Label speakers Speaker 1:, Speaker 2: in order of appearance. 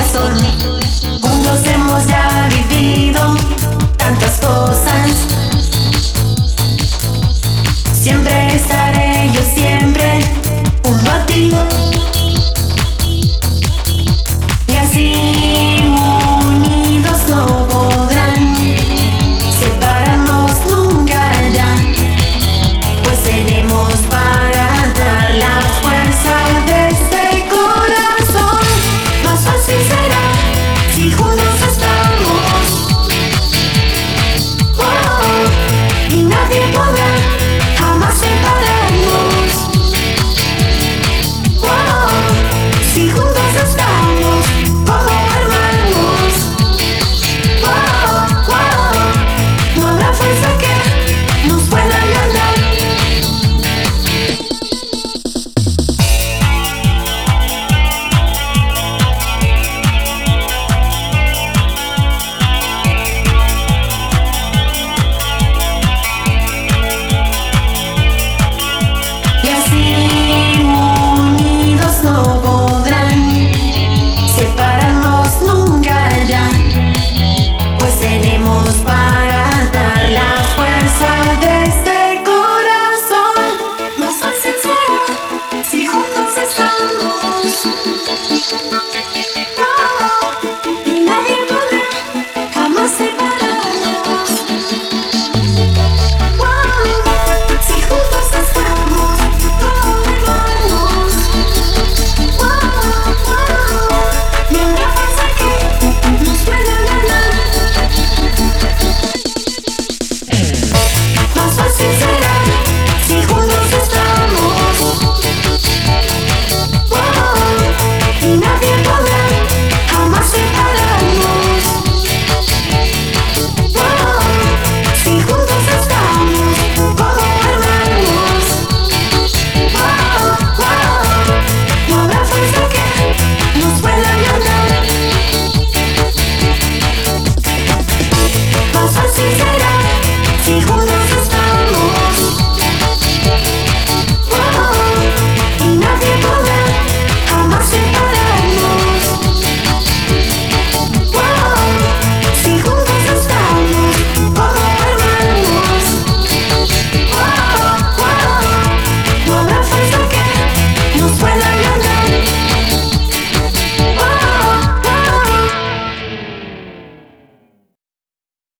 Speaker 1: corazón. Juntos hemos ya vivido tantas cosas. Siempre estaré yo siempre junto a ti. Y así